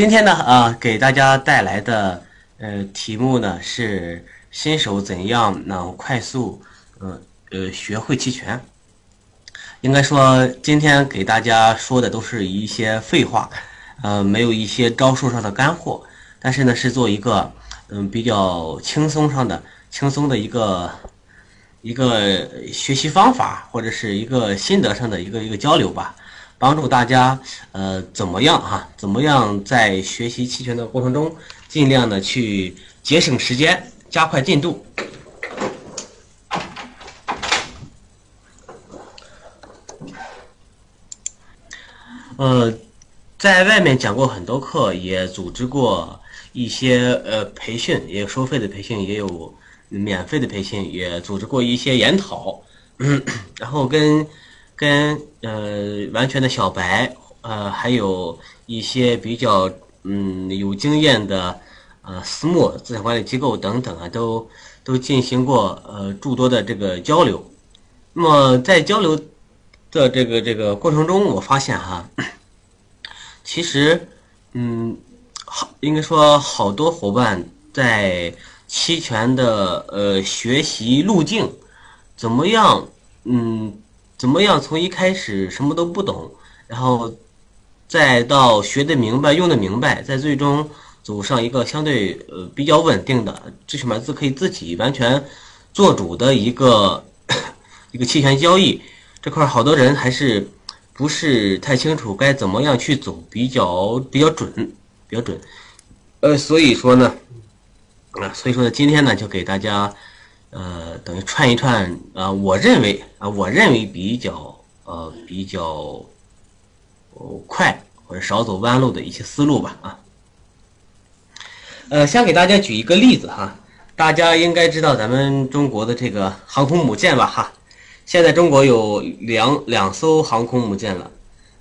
今天呢，啊，给大家带来的呃题目呢是新手怎样能快速呃呃学会期权。应该说，今天给大家说的都是一些废话，呃，没有一些招数上的干货。但是呢，是做一个嗯比较轻松上的轻松的一个一个学习方法，或者是一个心得上的一个一个交流吧。帮助大家，呃，怎么样哈？怎么样在学习期权的过程中，尽量的去节省时间，加快进度。呃，在外面讲过很多课，也组织过一些呃培训，也有收费的培训，也有免费的培训，也组织过一些研讨，然后跟。跟呃完全的小白，呃还有一些比较嗯有经验的呃私募资产管理机构等等啊，都都进行过呃诸多的这个交流。那么在交流的这个这个过程中，我发现哈，其实嗯好应该说好多伙伴在期权的呃学习路径怎么样嗯。怎么样？从一开始什么都不懂，然后再到学的明白、用的明白，再最终走上一个相对呃比较稳定的，最起码自可以自己完全做主的一个 一个期权交易这块，好多人还是不是太清楚该怎么样去走，比较比较准，比较准。呃，所以说呢，啊，所以说呢，今天呢，就给大家。呃，等于串一串啊，我认为啊，我认为比较呃比较快或者少走弯路的一些思路吧啊。呃，先给大家举一个例子哈，大家应该知道咱们中国的这个航空母舰吧哈。现在中国有两两艘航空母舰了，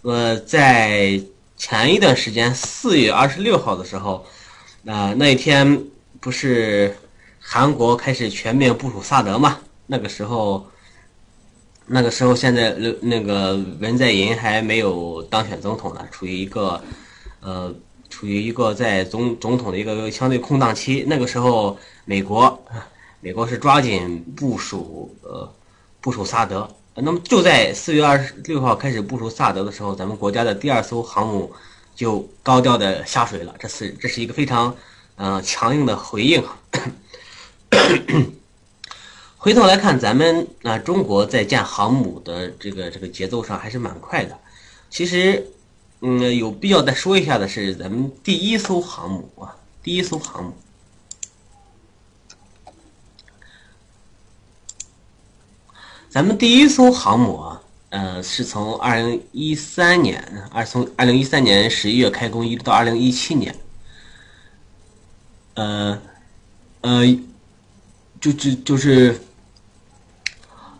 呃，在前一段时间四月二十六号的时候，啊，那一天不是。韩国开始全面部署萨德嘛？那个时候，那个时候现在那个文在寅还没有当选总统呢，处于一个呃，处于一个在总总统的一个相对空档期。那个时候，美国美国是抓紧部署呃部署萨德。那么就在四月二十六号开始部署萨德的时候，咱们国家的第二艘航母就高调的下水了。这是这是一个非常嗯强硬的回应。回头来看，咱们啊，中国在建航母的这个这个节奏上还是蛮快的。其实，嗯，有必要再说一下的是，咱们第一艘航母啊，第一艘航母，咱们第一艘航母啊，呃，是从二零一三年，二从二零一三年十一月开工，一直到二零一七年，呃，呃。就就就是，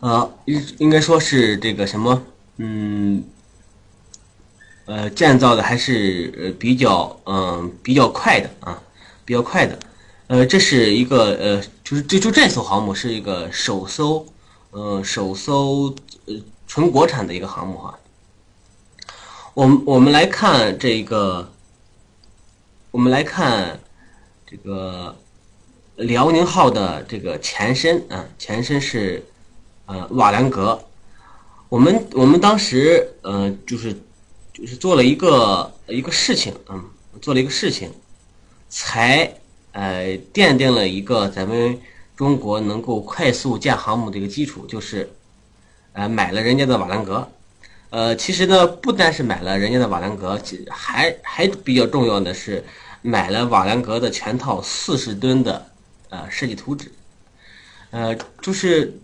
呃，应应该说是这个什么，嗯，呃，建造的还是比较嗯比较快的啊，比较快的，呃，这是一个呃，就是这就这艘航母是一个首艘，呃，首艘呃纯国产的一个航母啊。我们我们来看这个，我们来看这个。辽宁号的这个前身啊，前身是呃瓦良格。我们我们当时呃就是就是做了一个一个事情，嗯，做了一个事情，才呃奠定了一个咱们中国能够快速建航母的一个基础，就是呃买了人家的瓦良格。呃，其实呢，不单是买了人家的瓦良格，还还比较重要的是买了瓦良格的全套四十吨的。呃，设计图纸，呃，就是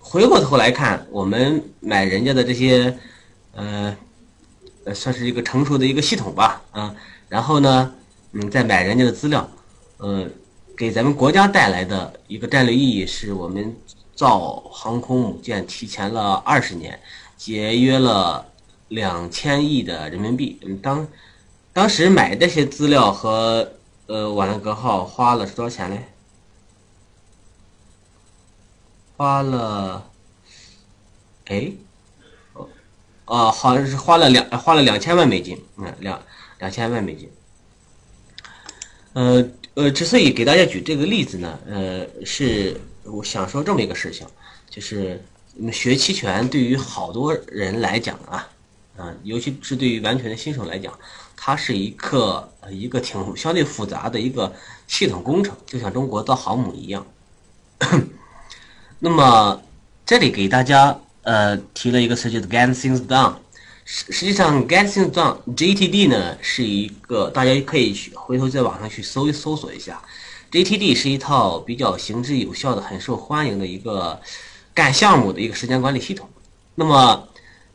回过头来看，我们买人家的这些，呃，呃，算是一个成熟的一个系统吧，啊，然后呢，嗯，再买人家的资料，呃，给咱们国家带来的一个战略意义是我们造航空母舰提前了二十年，节约了两千亿的人民币。嗯，当当时买这些资料和。呃，瓦良格号花了是多少钱嘞？花了，哎，哦，哦，好像是花了两花了两千万美金，嗯，两两千万美金。呃呃，之所以给大家举这个例子呢，呃，是我想说这么一个事情，就是学期权对于好多人来讲啊，啊，尤其是对于完全的新手来讲，它是一个呃一个挺相对复杂的一个系统工程，就像中国造航母一样。那么这里给大家呃提了一个词，就是 get things done。实实际上，get things done（GTD） 呢是一个大家可以去回头在网上去搜一搜索一下。GTD 是一套比较行之有效的、很受欢迎的一个干项目的一个时间管理系统。那么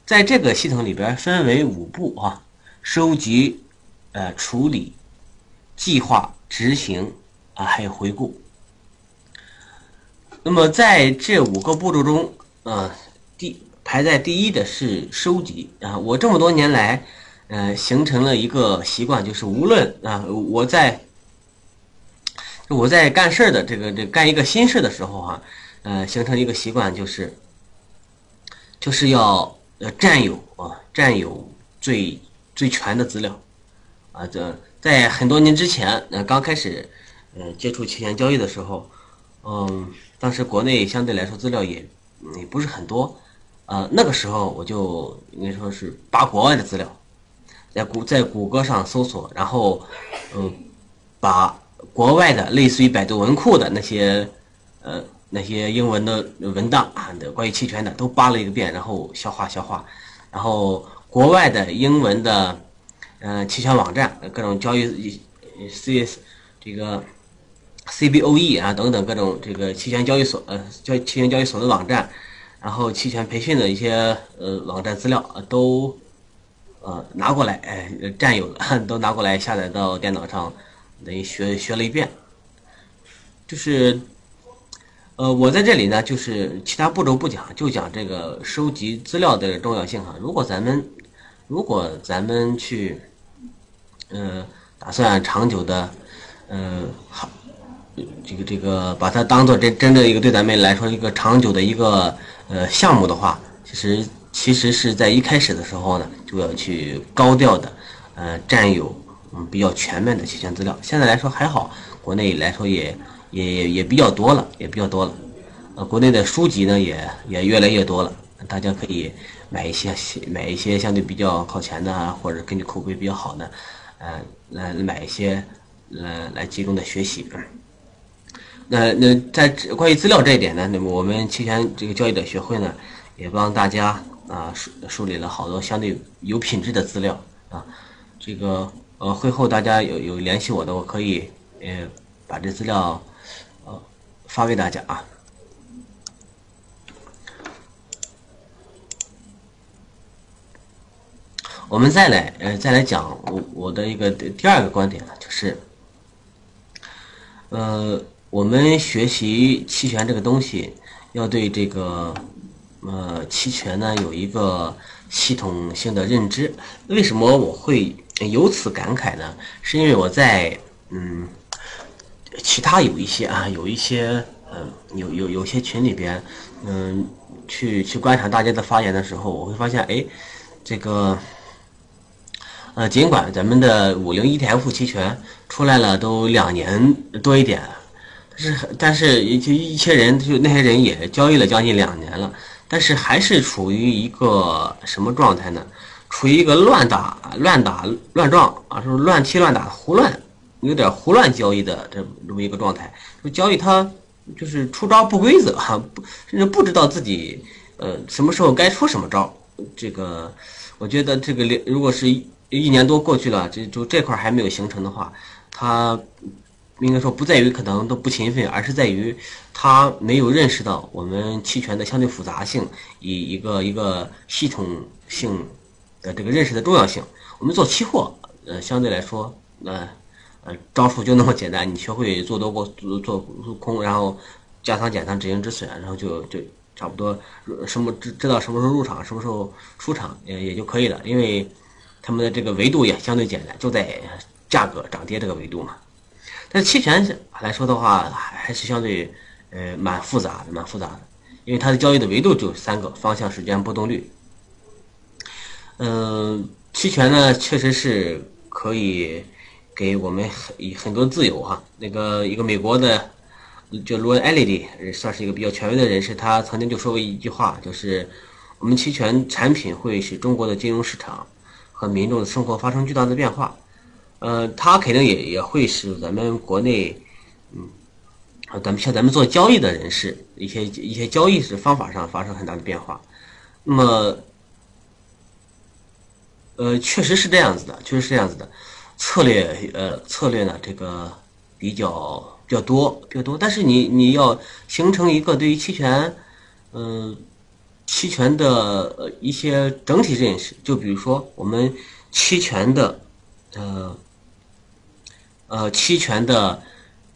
在这个系统里边分为五步啊：收集、呃处理、计划、执行啊，还有回顾。那么在这五个步骤中，呃，第排在第一的是收集啊。我这么多年来，呃，形成了一个习惯，就是无论啊，我在我在干事的这个这干一个新事的时候哈，呃，形成一个习惯，就是就是要呃占有啊，占有最最全的资料啊。这在很多年之前，呃，刚开始呃接触期权交易的时候，嗯。当时国内相对来说资料也也不是很多，呃，那个时候我就应该说是扒国外的资料，在谷在谷歌上搜索，然后嗯，把国外的类似于百度文库的那些呃那些英文的文档啊的关于期权的都扒了一个遍，然后消化消化，然后国外的英文的嗯期权网站各种交易 CS 这个。CBOE 啊，等等各种这个期权交易所呃交期权交易所的网站，然后期权培训的一些呃网站资料都呃拿过来，哎占有了，都拿过来下载到电脑上，等于学学了一遍。就是呃我在这里呢，就是其他步骤不讲，就讲这个收集资料的重要性哈。如果咱们如果咱们去嗯打算长久的嗯好。这个这个把它当做真真正一个对咱们来说一个长久的一个呃项目的话，其实其实是在一开始的时候呢，就要去高调的呃占有嗯比较全面的期权资料。现在来说还好，国内来说也也也比较多了，也比较多了。呃，国内的书籍呢也也越来越多了，大家可以买一些买一些相对比较靠前的，或者根据口碑比较好的，呃来买一些来来集中的学习。那那在关于资料这一点呢，那么我们期权这个交易者学会呢，也帮大家啊梳梳理了好多相对有品质的资料啊。这个呃会后大家有有联系我的，我可以呃把这资料呃发给大家啊。我们再来呃再来讲我我的一个第二个观点呢，就是呃。我们学习期权这个东西，要对这个呃期权呢有一个系统性的认知。为什么我会由此感慨呢？是因为我在嗯其他有一些啊有一些嗯有有有些群里边嗯去去观察大家的发言的时候，我会发现哎这个呃尽管咱们的五零 ETF 期权出来了都两年多一点。是，但是一些一些人，就那些人也交易了将近两年了，但是还是处于一个什么状态呢？处于一个乱打、乱打、乱撞啊，就是乱踢乱打、胡乱，有点胡乱交易的这这么一个状态。就交易它就是出招不规则哈，不甚至不知道自己呃什么时候该出什么招。这个我觉得这个如果是一年多过去了，这就这块还没有形成的话，它。应该说不在于可能都不勤奋，而是在于他没有认识到我们期权的相对复杂性，以一个一个系统性的这个认识的重要性。我们做期货，呃，相对来说，呃，呃，招数就那么简单，你学会做多过做做空，然后加仓减仓止盈止损，然后就就差不多什么知知道什么时候入场，什么时候出场，也也就可以了。因为他们的这个维度也相对简单，就在价格涨跌这个维度嘛。但期权来说的话，还是相对，呃，蛮复杂的，蛮复杂的，因为它的交易的维度就三个：方向、时间、波动率。嗯，期权呢，确实是可。以给我们很很多自由哈。那个一个美国的，就罗恩·艾利迪，算是一个比较权威的人士，他曾经就说过一句话，就是我们期权产品会使中国的金融市场和民众的生活发生巨大的变化。呃，他肯定也也会使咱们国内，嗯，咱们像咱们做交易的人士，一些一些交易是方法上发生很大的变化。那么。呃，确实是这样子的，确实是这样子的，策略呃策略呢，这个比较比较多比较多，但是你你要形成一个对于期权，嗯，期权的呃一些整体认识，就比如说我们期权的，呃，呃期权的，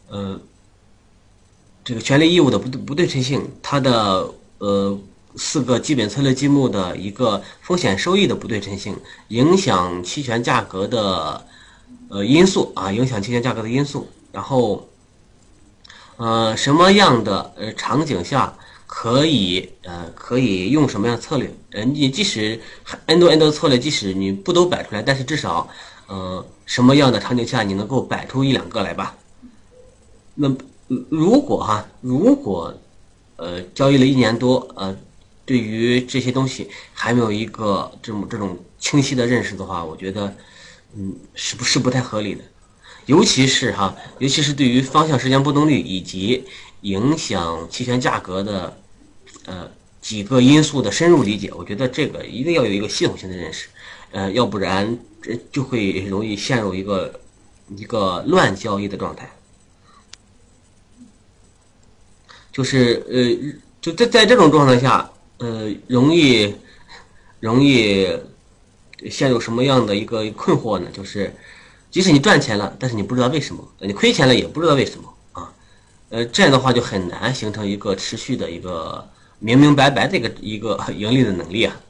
呃，这个权利义务的不对不对称性，它的呃。四个基本策略积木的一个风险收益的不对称性，影响期权价格的呃因素啊，影响期权价格的因素。然后，呃，什么样的呃场景下可以呃可以用什么样的策略？呃，你即使 n 多 n 多策略，即使你不都摆出来，但是至少呃什么样的场景下你能够摆出一两个来吧？那如果哈，如果呃交易了一年多呃。对于这些东西还没有一个这种这种清晰的认识的话，我觉得，嗯，是不是不太合理的？尤其是哈，尤其是对于方向时间波动率以及影响期权价格的，呃，几个因素的深入理解，我觉得这个一定要有一个系统性的认识，呃，要不然这就会容易陷入一个一个乱交易的状态，就是呃，就在在这种状态下。呃，容易容易陷入什么样的一个困惑呢？就是，即使你赚钱了，但是你不知道为什么；你亏钱了，也不知道为什么啊。呃，这样的话就很难形成一个持续的一个明明白白这个一个盈利的能力啊。